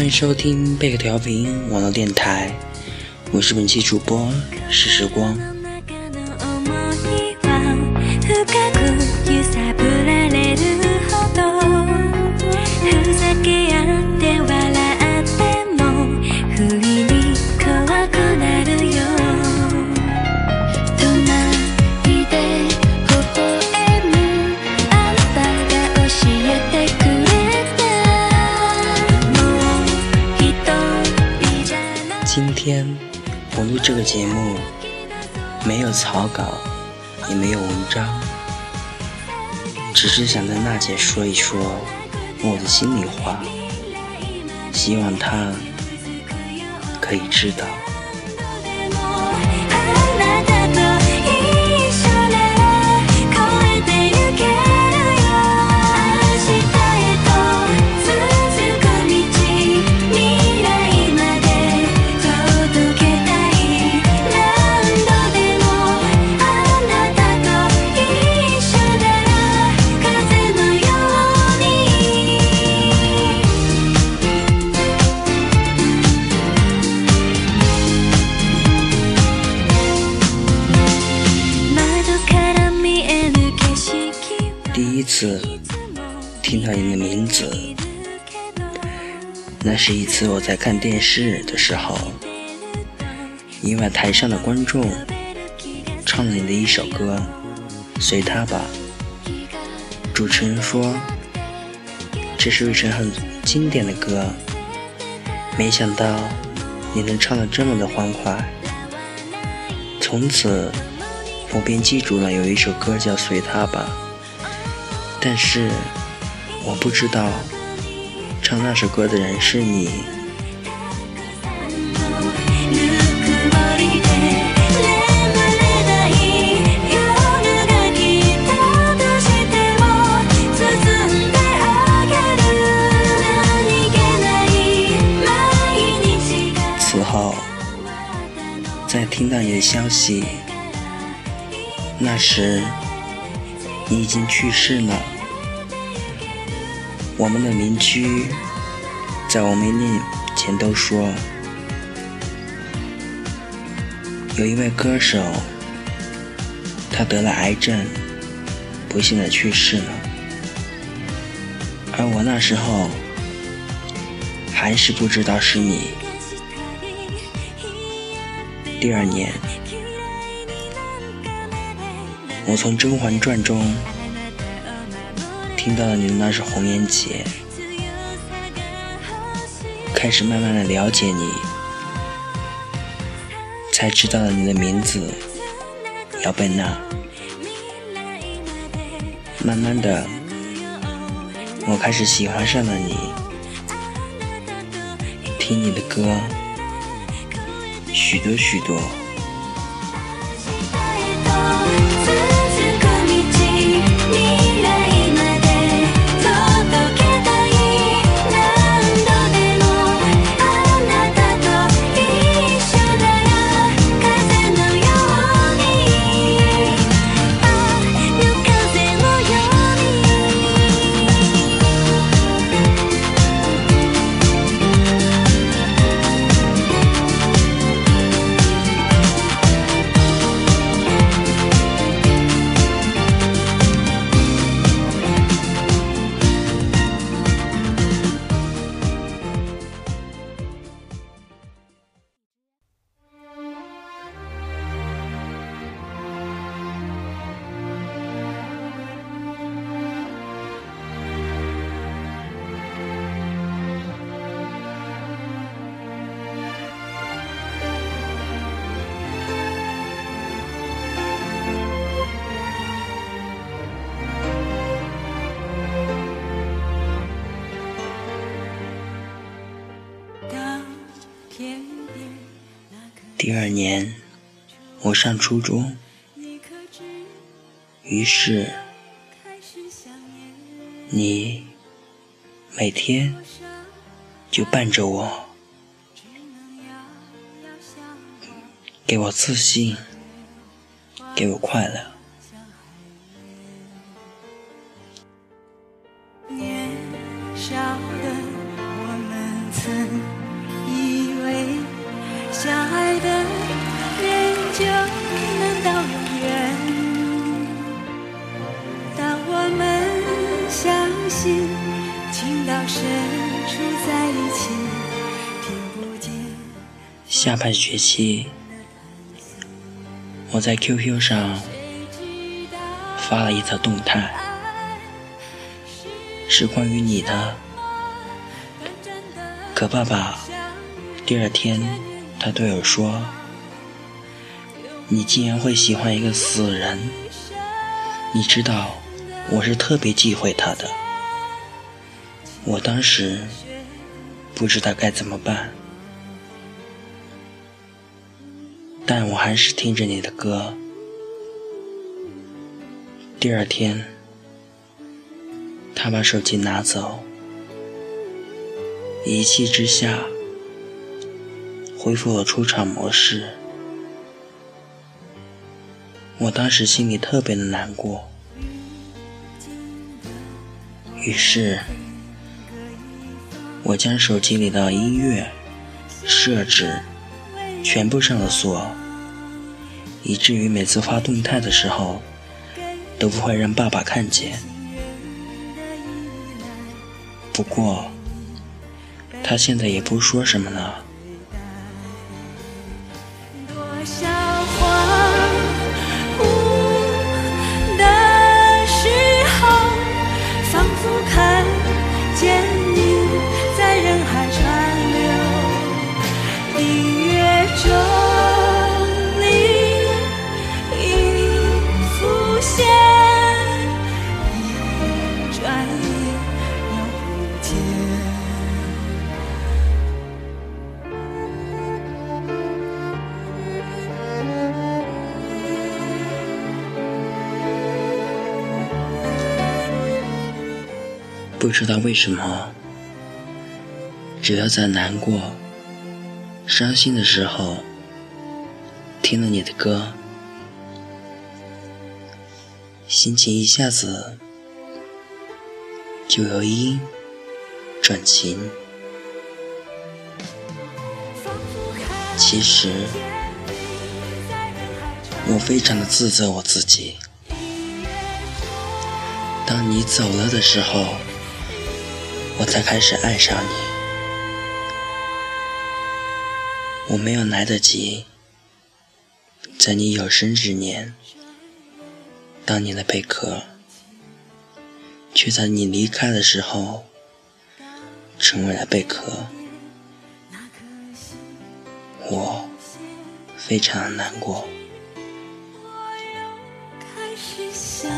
欢迎收听贝壳调频网络电台，我是本期主播是时光。录这个节目，没有草稿，也没有文章，只是想跟娜姐说一说我的心里话，希望她可以知道。第一次听到你的名字，那是一次我在看电视的时候，意外台上的观众唱了你的一首歌，随他吧。主持人说这是一首很经典的歌，没想到你能唱得这么的欢快。从此我便记住了有一首歌叫《随他吧》。但是我不知道唱那首歌的人是你。此后再听到你的消息，那时。你已经去世了。我们的邻居在我们面前都说，有一位歌手，他得了癌症，不幸的去世了。而我那时候还是不知道是你。第二年。我从《甄嬛传》中听到了你的那是《红颜劫》，开始慢慢的了解你，才知道了你的名字姚贝娜。慢慢的，我开始喜欢上了你，听你的歌，许多许多。第二年，我上初中，于是你每天就伴着我，给我自信，给我快乐。下半学期，我在 QQ 上发了一条动态，是关于你的。可爸爸第二天，他对我说：“你竟然会喜欢一个死人？你知道，我是特别忌讳他的。”我当时不知道该怎么办，但我还是听着你的歌。第二天，他把手机拿走。一气之下，恢复了出厂模式。我当时心里特别的难过，于是，我将手机里的音乐设置全部上了锁，以至于每次发动态的时候都不会让爸爸看见。不过。他现在也不说什么了。不知道为什么，只要在难过、伤心的时候，听了你的歌，心情一下子就由阴转晴。其实，我非常的自责我自己。当你走了的时候。我才开始爱上你，我没有来得及在你有生之年当你的贝壳，却在你离开的时候成为了贝壳，我非常难过。我又开始想